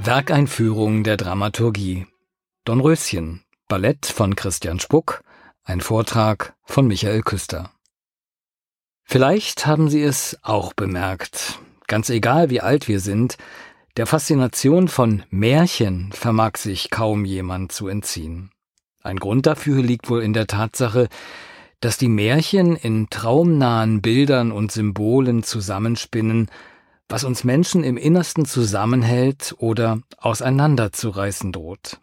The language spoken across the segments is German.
Werkeinführung der Dramaturgie. Dornröschen, Ballett von Christian Spuck, ein Vortrag von Michael Küster. Vielleicht haben Sie es auch bemerkt. Ganz egal, wie alt wir sind, der Faszination von Märchen vermag sich kaum jemand zu entziehen. Ein Grund dafür liegt wohl in der Tatsache, dass die Märchen in traumnahen Bildern und Symbolen zusammenspinnen, was uns Menschen im Innersten zusammenhält oder auseinanderzureißen droht.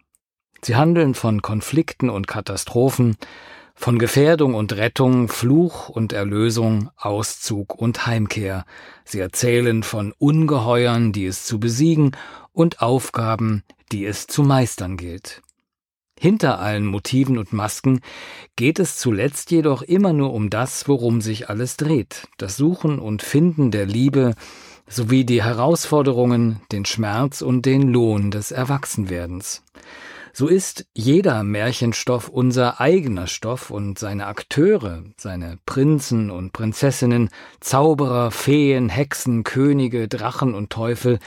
Sie handeln von Konflikten und Katastrophen, von Gefährdung und Rettung, Fluch und Erlösung, Auszug und Heimkehr. Sie erzählen von Ungeheuern, die es zu besiegen, und Aufgaben, die es zu meistern gilt. Hinter allen Motiven und Masken geht es zuletzt jedoch immer nur um das, worum sich alles dreht, das Suchen und Finden der Liebe sowie die Herausforderungen, den Schmerz und den Lohn des Erwachsenwerdens. So ist jeder Märchenstoff unser eigener Stoff und seine Akteure, seine Prinzen und Prinzessinnen, Zauberer, Feen, Hexen, Könige, Drachen und Teufel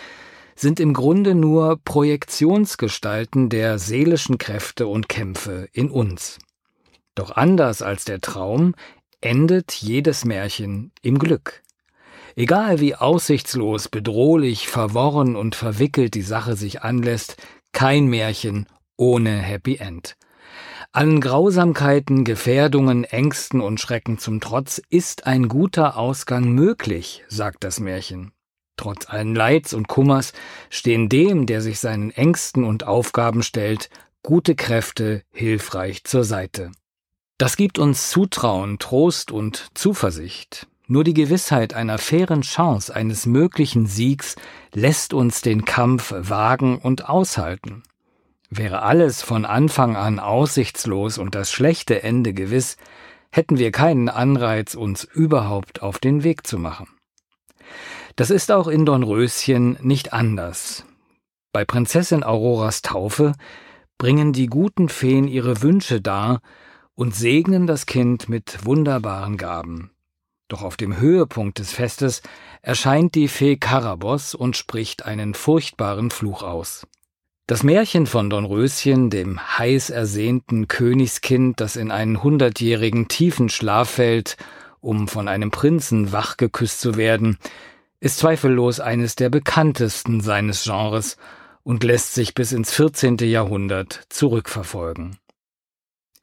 sind im Grunde nur Projektionsgestalten der seelischen Kräfte und Kämpfe in uns. Doch anders als der Traum endet jedes Märchen im Glück. Egal wie aussichtslos, bedrohlich, verworren und verwickelt die Sache sich anlässt, kein Märchen ohne Happy End. Allen Grausamkeiten, Gefährdungen, Ängsten und Schrecken zum Trotz ist ein guter Ausgang möglich, sagt das Märchen. Trotz allen Leids und Kummers stehen dem, der sich seinen Ängsten und Aufgaben stellt, gute Kräfte hilfreich zur Seite. Das gibt uns Zutrauen, Trost und Zuversicht. Nur die Gewissheit einer fairen Chance eines möglichen Siegs lässt uns den Kampf wagen und aushalten. Wäre alles von Anfang an aussichtslos und das schlechte Ende gewiss, hätten wir keinen Anreiz, uns überhaupt auf den Weg zu machen. Das ist auch in Dornröschen nicht anders. Bei Prinzessin Auroras Taufe bringen die guten Feen ihre Wünsche dar und segnen das Kind mit wunderbaren Gaben. Doch auf dem Höhepunkt des Festes erscheint die Fee Karabos und spricht einen furchtbaren Fluch aus. Das Märchen von Dornröschen, dem heiß ersehnten Königskind, das in einen hundertjährigen tiefen Schlaf fällt, um von einem Prinzen wachgeküsst zu werden, ist zweifellos eines der bekanntesten seines Genres und lässt sich bis ins 14. Jahrhundert zurückverfolgen.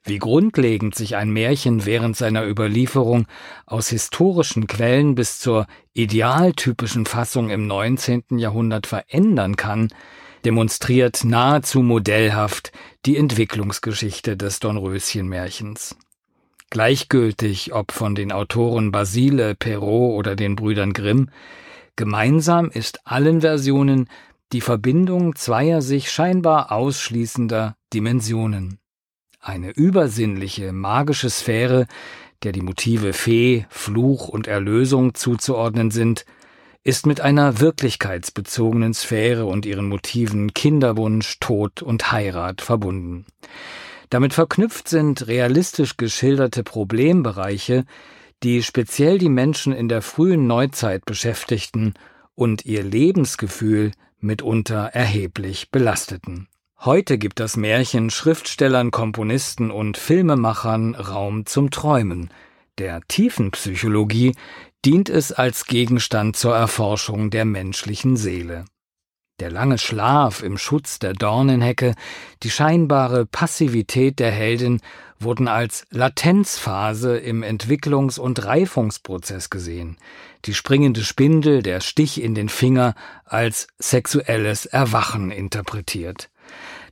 Wie grundlegend sich ein Märchen während seiner Überlieferung aus historischen Quellen bis zur idealtypischen Fassung im 19. Jahrhundert verändern kann, demonstriert nahezu modellhaft die Entwicklungsgeschichte des Dornröschenmärchens. Gleichgültig, ob von den Autoren Basile, Perrault oder den Brüdern Grimm, Gemeinsam ist allen Versionen die Verbindung zweier sich scheinbar ausschließender Dimensionen. Eine übersinnliche, magische Sphäre, der die Motive Fee, Fluch und Erlösung zuzuordnen sind, ist mit einer wirklichkeitsbezogenen Sphäre und ihren Motiven Kinderwunsch, Tod und Heirat verbunden. Damit verknüpft sind realistisch geschilderte Problembereiche, die speziell die Menschen in der frühen Neuzeit beschäftigten und ihr Lebensgefühl mitunter erheblich belasteten. Heute gibt das Märchen Schriftstellern, Komponisten und Filmemachern Raum zum Träumen. Der Tiefenpsychologie dient es als Gegenstand zur Erforschung der menschlichen Seele. Der lange Schlaf im Schutz der Dornenhecke, die scheinbare Passivität der Heldin wurden als Latenzphase im Entwicklungs- und Reifungsprozess gesehen, die springende Spindel, der Stich in den Finger als sexuelles Erwachen interpretiert.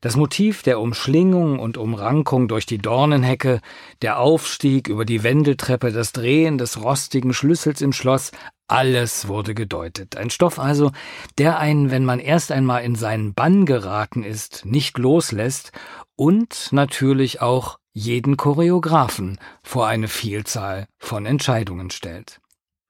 Das Motiv der Umschlingung und Umrankung durch die Dornenhecke, der Aufstieg über die Wendeltreppe, das Drehen des rostigen Schlüssels im Schloss, alles wurde gedeutet. Ein Stoff also, der einen, wenn man erst einmal in seinen Bann geraten ist, nicht loslässt und natürlich auch jeden Choreografen vor eine Vielzahl von Entscheidungen stellt.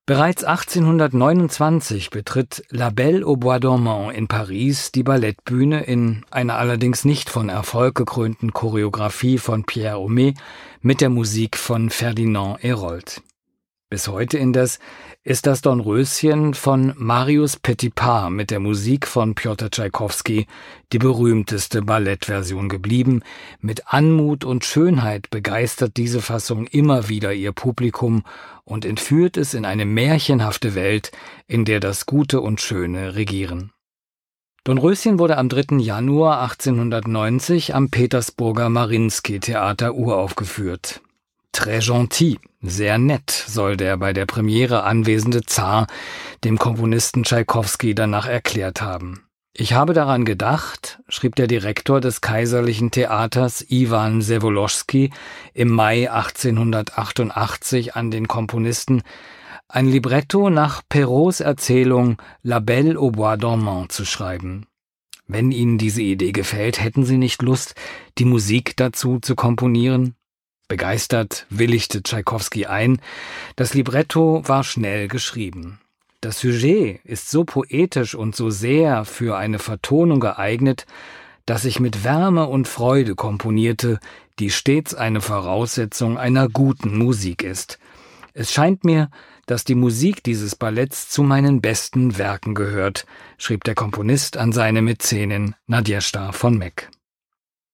Bereits 1829 betritt La Belle au Bois dormant in Paris die Ballettbühne in einer allerdings nicht von Erfolg gekrönten Choreografie von Pierre Homé mit der Musik von Ferdinand Herold. Bis heute indes ist das Dornröschen von Marius Petipa mit der Musik von Piotr Tschaikowski die berühmteste Ballettversion geblieben. Mit Anmut und Schönheit begeistert diese Fassung immer wieder ihr Publikum und entführt es in eine märchenhafte Welt, in der das Gute und Schöne regieren. Dornröschen wurde am 3. Januar 1890 am Petersburger Marinsky Theater uraufgeführt. Très gentil, sehr nett, soll der bei der Premiere anwesende Zar dem Komponisten Tschaikowski danach erklärt haben. Ich habe daran gedacht, schrieb der Direktor des Kaiserlichen Theaters Iwan Sewoloschski im Mai 1888 an den Komponisten, ein Libretto nach Perraults Erzählung La Belle au Bois dormant zu schreiben. Wenn Ihnen diese Idee gefällt, hätten Sie nicht Lust, die Musik dazu zu komponieren? Begeistert willigte Tschaikowski ein. Das Libretto war schnell geschrieben. Das Sujet ist so poetisch und so sehr für eine Vertonung geeignet, dass ich mit Wärme und Freude komponierte, die stets eine Voraussetzung einer guten Musik ist. Es scheint mir, dass die Musik dieses Balletts zu meinen besten Werken gehört, schrieb der Komponist an seine Mäzenin Nadjeshta von Meck.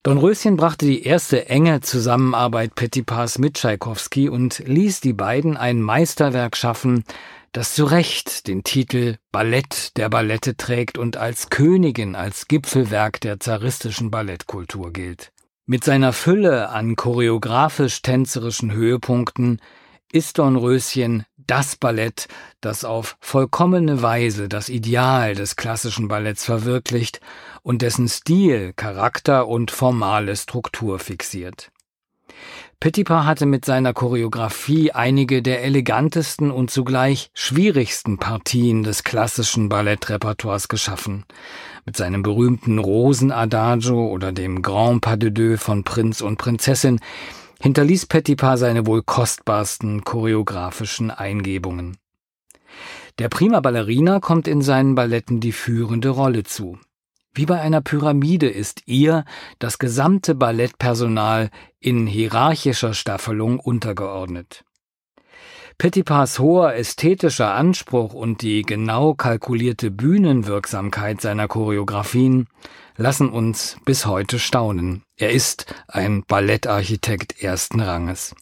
Dornröschen brachte die erste enge Zusammenarbeit Petipas mit Tschaikowski und ließ die beiden ein Meisterwerk schaffen, das zu Recht den Titel Ballett der Ballette trägt und als Königin, als Gipfelwerk der zaristischen Ballettkultur gilt. Mit seiner Fülle an choreografisch-tänzerischen Höhepunkten ist Dornröschen das Ballett, das auf vollkommene Weise das Ideal des klassischen Balletts verwirklicht und dessen Stil, Charakter und formale Struktur fixiert. Petipa hatte mit seiner Choreografie einige der elegantesten und zugleich schwierigsten Partien des klassischen Ballettrepertoires geschaffen. Mit seinem berühmten Rosenadagio oder dem Grand Pas de Deux von Prinz und Prinzessin hinterließ Petipa seine wohl kostbarsten choreografischen Eingebungen. Der Prima Ballerina kommt in seinen Balletten die führende Rolle zu. Wie bei einer Pyramide ist ihr das gesamte Ballettpersonal in hierarchischer Staffelung untergeordnet. Petipas hoher ästhetischer Anspruch und die genau kalkulierte Bühnenwirksamkeit seiner Choreografien lassen uns bis heute staunen. Er ist ein Ballettarchitekt ersten Ranges.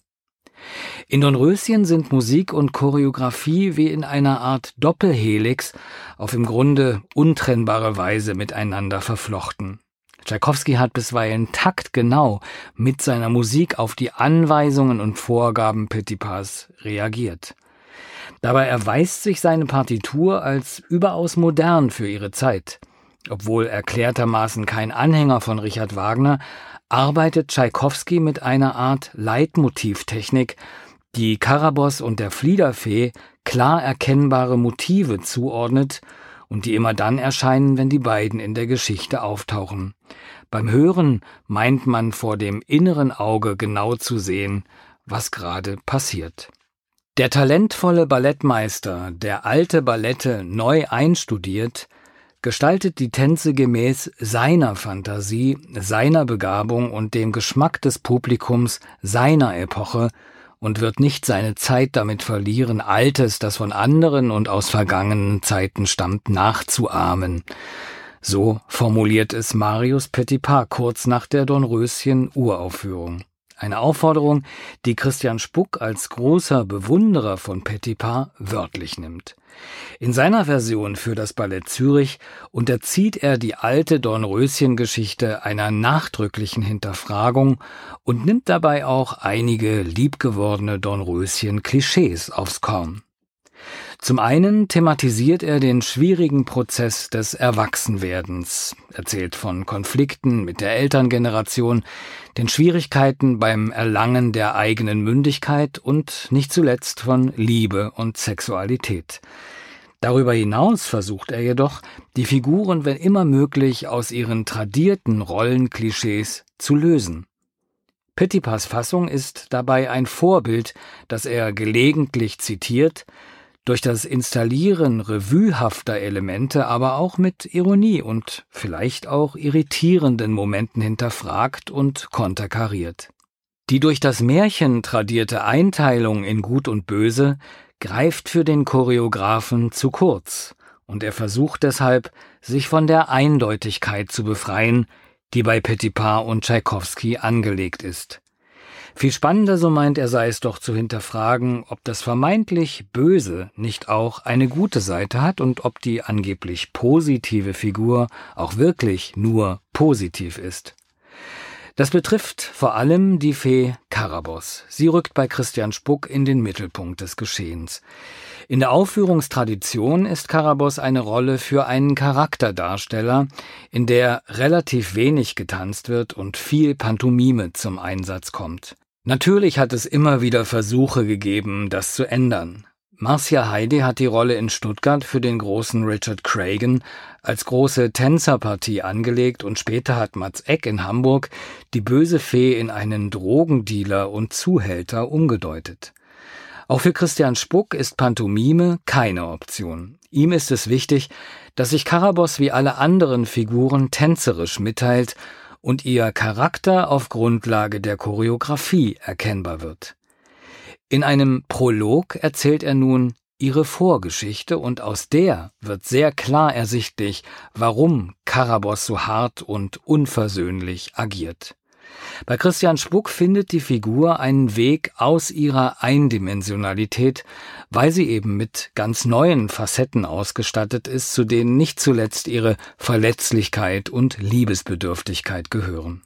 In Dornröschen sind Musik und Choreografie wie in einer Art Doppelhelix auf im Grunde untrennbare Weise miteinander verflochten. Tschaikowski hat bisweilen taktgenau mit seiner Musik auf die Anweisungen und Vorgaben Petipas reagiert. Dabei erweist sich seine Partitur als überaus modern für ihre Zeit. Obwohl erklärtermaßen kein Anhänger von Richard Wagner, arbeitet Tschaikowski mit einer Art Leitmotivtechnik, die Karaboss und der Fliederfee klar erkennbare Motive zuordnet und die immer dann erscheinen, wenn die beiden in der Geschichte auftauchen. Beim Hören meint man vor dem inneren Auge genau zu sehen, was gerade passiert. Der talentvolle Ballettmeister, der alte Ballette neu einstudiert, gestaltet die Tänze gemäß seiner Fantasie, seiner Begabung und dem Geschmack des Publikums seiner Epoche und wird nicht seine Zeit damit verlieren, Altes, das von anderen und aus vergangenen Zeiten stammt, nachzuahmen. So formuliert es Marius Petipa kurz nach der Dornröschen Uraufführung. Eine Aufforderung, die Christian Spuck als großer Bewunderer von Petipa wörtlich nimmt. In seiner Version für das Ballett Zürich unterzieht er die alte Dornröschen-Geschichte einer nachdrücklichen Hinterfragung und nimmt dabei auch einige liebgewordene Dornröschen-Klischees aufs Korn. Zum einen thematisiert er den schwierigen Prozess des Erwachsenwerdens, erzählt von Konflikten mit der Elterngeneration, den Schwierigkeiten beim Erlangen der eigenen Mündigkeit und nicht zuletzt von Liebe und Sexualität. Darüber hinaus versucht er jedoch, die Figuren, wenn immer möglich, aus ihren tradierten Rollenklischees zu lösen. Petipas Fassung ist dabei ein Vorbild, das er gelegentlich zitiert, durch das Installieren revuehafter Elemente aber auch mit Ironie und vielleicht auch irritierenden Momenten hinterfragt und konterkariert. Die durch das Märchen tradierte Einteilung in Gut und Böse greift für den Choreografen zu kurz, und er versucht deshalb, sich von der Eindeutigkeit zu befreien, die bei Petipa und Tschaikowski angelegt ist. Viel spannender, so meint er, sei es doch zu hinterfragen, ob das vermeintlich Böse nicht auch eine gute Seite hat und ob die angeblich positive Figur auch wirklich nur positiv ist. Das betrifft vor allem die Fee Karabos. Sie rückt bei Christian Spuck in den Mittelpunkt des Geschehens. In der Aufführungstradition ist Karabos eine Rolle für einen Charakterdarsteller, in der relativ wenig getanzt wird und viel Pantomime zum Einsatz kommt. Natürlich hat es immer wieder Versuche gegeben, das zu ändern. Marcia Heidi hat die Rolle in Stuttgart für den großen Richard Cragen als große Tänzerpartie angelegt und später hat Mats Eck in Hamburg die böse Fee in einen Drogendealer und Zuhälter umgedeutet. Auch für Christian Spuck ist Pantomime keine Option. Ihm ist es wichtig, dass sich Karabos wie alle anderen Figuren tänzerisch mitteilt und ihr Charakter auf Grundlage der Choreografie erkennbar wird. In einem Prolog erzählt er nun ihre Vorgeschichte und aus der wird sehr klar ersichtlich, warum Karabos so hart und unversöhnlich agiert. Bei Christian Spuck findet die Figur einen Weg aus ihrer Eindimensionalität, weil sie eben mit ganz neuen Facetten ausgestattet ist, zu denen nicht zuletzt ihre Verletzlichkeit und Liebesbedürftigkeit gehören.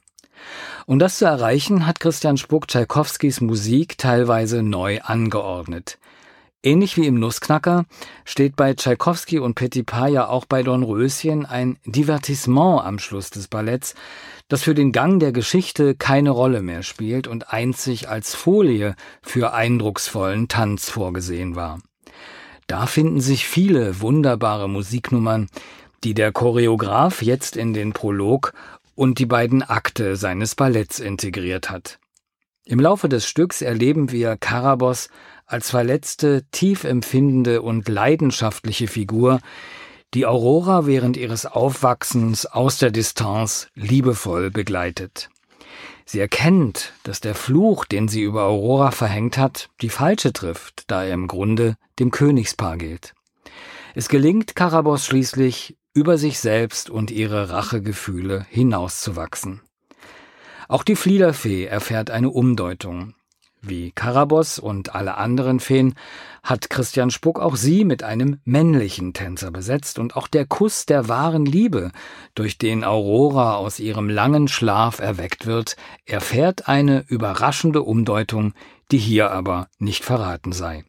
Um das zu erreichen, hat Christian Spuck Tschaikowskis Musik teilweise neu angeordnet. Ähnlich wie im Nussknacker steht bei Tschaikowski und Petipa ja auch bei Dornröschen ein Divertissement am Schluss des Balletts, das für den Gang der Geschichte keine Rolle mehr spielt und einzig als Folie für eindrucksvollen Tanz vorgesehen war. Da finden sich viele wunderbare Musiknummern, die der Choreograf jetzt in den Prolog und die beiden Akte seines Balletts integriert hat. Im Laufe des Stücks erleben wir Karabos als verletzte, tief empfindende und leidenschaftliche Figur, die Aurora während ihres Aufwachsens aus der Distanz liebevoll begleitet. Sie erkennt, dass der Fluch, den sie über Aurora verhängt hat, die falsche trifft, da er im Grunde dem Königspaar gilt. Es gelingt Karabos schließlich, über sich selbst und ihre Rachegefühle hinauszuwachsen. Auch die Fliederfee erfährt eine Umdeutung. Wie Karabos und alle anderen Feen hat Christian Spuck auch sie mit einem männlichen Tänzer besetzt und auch der Kuss der wahren Liebe, durch den Aurora aus ihrem langen Schlaf erweckt wird, erfährt eine überraschende Umdeutung, die hier aber nicht verraten sei.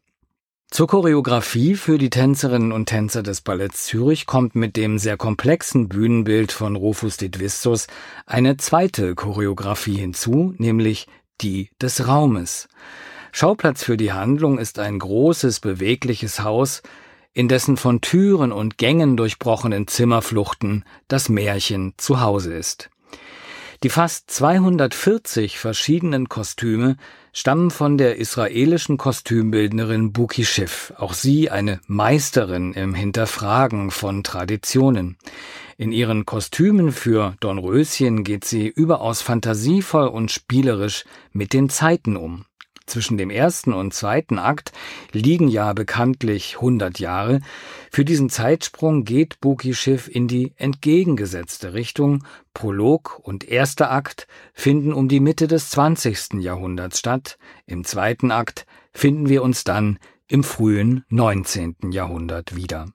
Zur Choreografie für die Tänzerinnen und Tänzer des Balletts Zürich kommt mit dem sehr komplexen Bühnenbild von Rufus Didvistus eine zweite Choreografie hinzu, nämlich die des Raumes. Schauplatz für die Handlung ist ein großes, bewegliches Haus, in dessen von Türen und Gängen durchbrochenen Zimmerfluchten das Märchen zu Hause ist. Die fast 240 verschiedenen Kostüme stammen von der israelischen Kostümbildnerin Buki Schiff, auch sie eine Meisterin im Hinterfragen von Traditionen. In ihren Kostümen für Dornröschen geht sie überaus fantasievoll und spielerisch mit den Zeiten um. Zwischen dem ersten und zweiten Akt liegen ja bekanntlich 100 Jahre. Für diesen Zeitsprung geht Buki Schiff in die entgegengesetzte Richtung. Prolog und erster Akt finden um die Mitte des 20. Jahrhunderts statt. Im zweiten Akt finden wir uns dann im frühen 19. Jahrhundert wieder.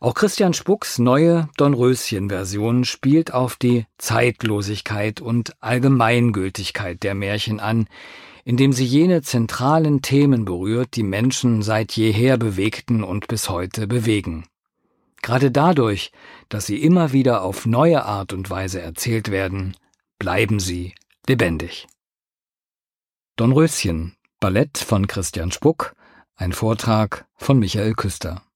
Auch Christian Spucks neue Dornröschen-Version spielt auf die Zeitlosigkeit und Allgemeingültigkeit der Märchen an, indem sie jene zentralen Themen berührt, die Menschen seit jeher bewegten und bis heute bewegen. Gerade dadurch, dass sie immer wieder auf neue Art und Weise erzählt werden, bleiben sie lebendig. Dornröschen, Ballett von Christian Spuck, ein Vortrag von Michael Küster.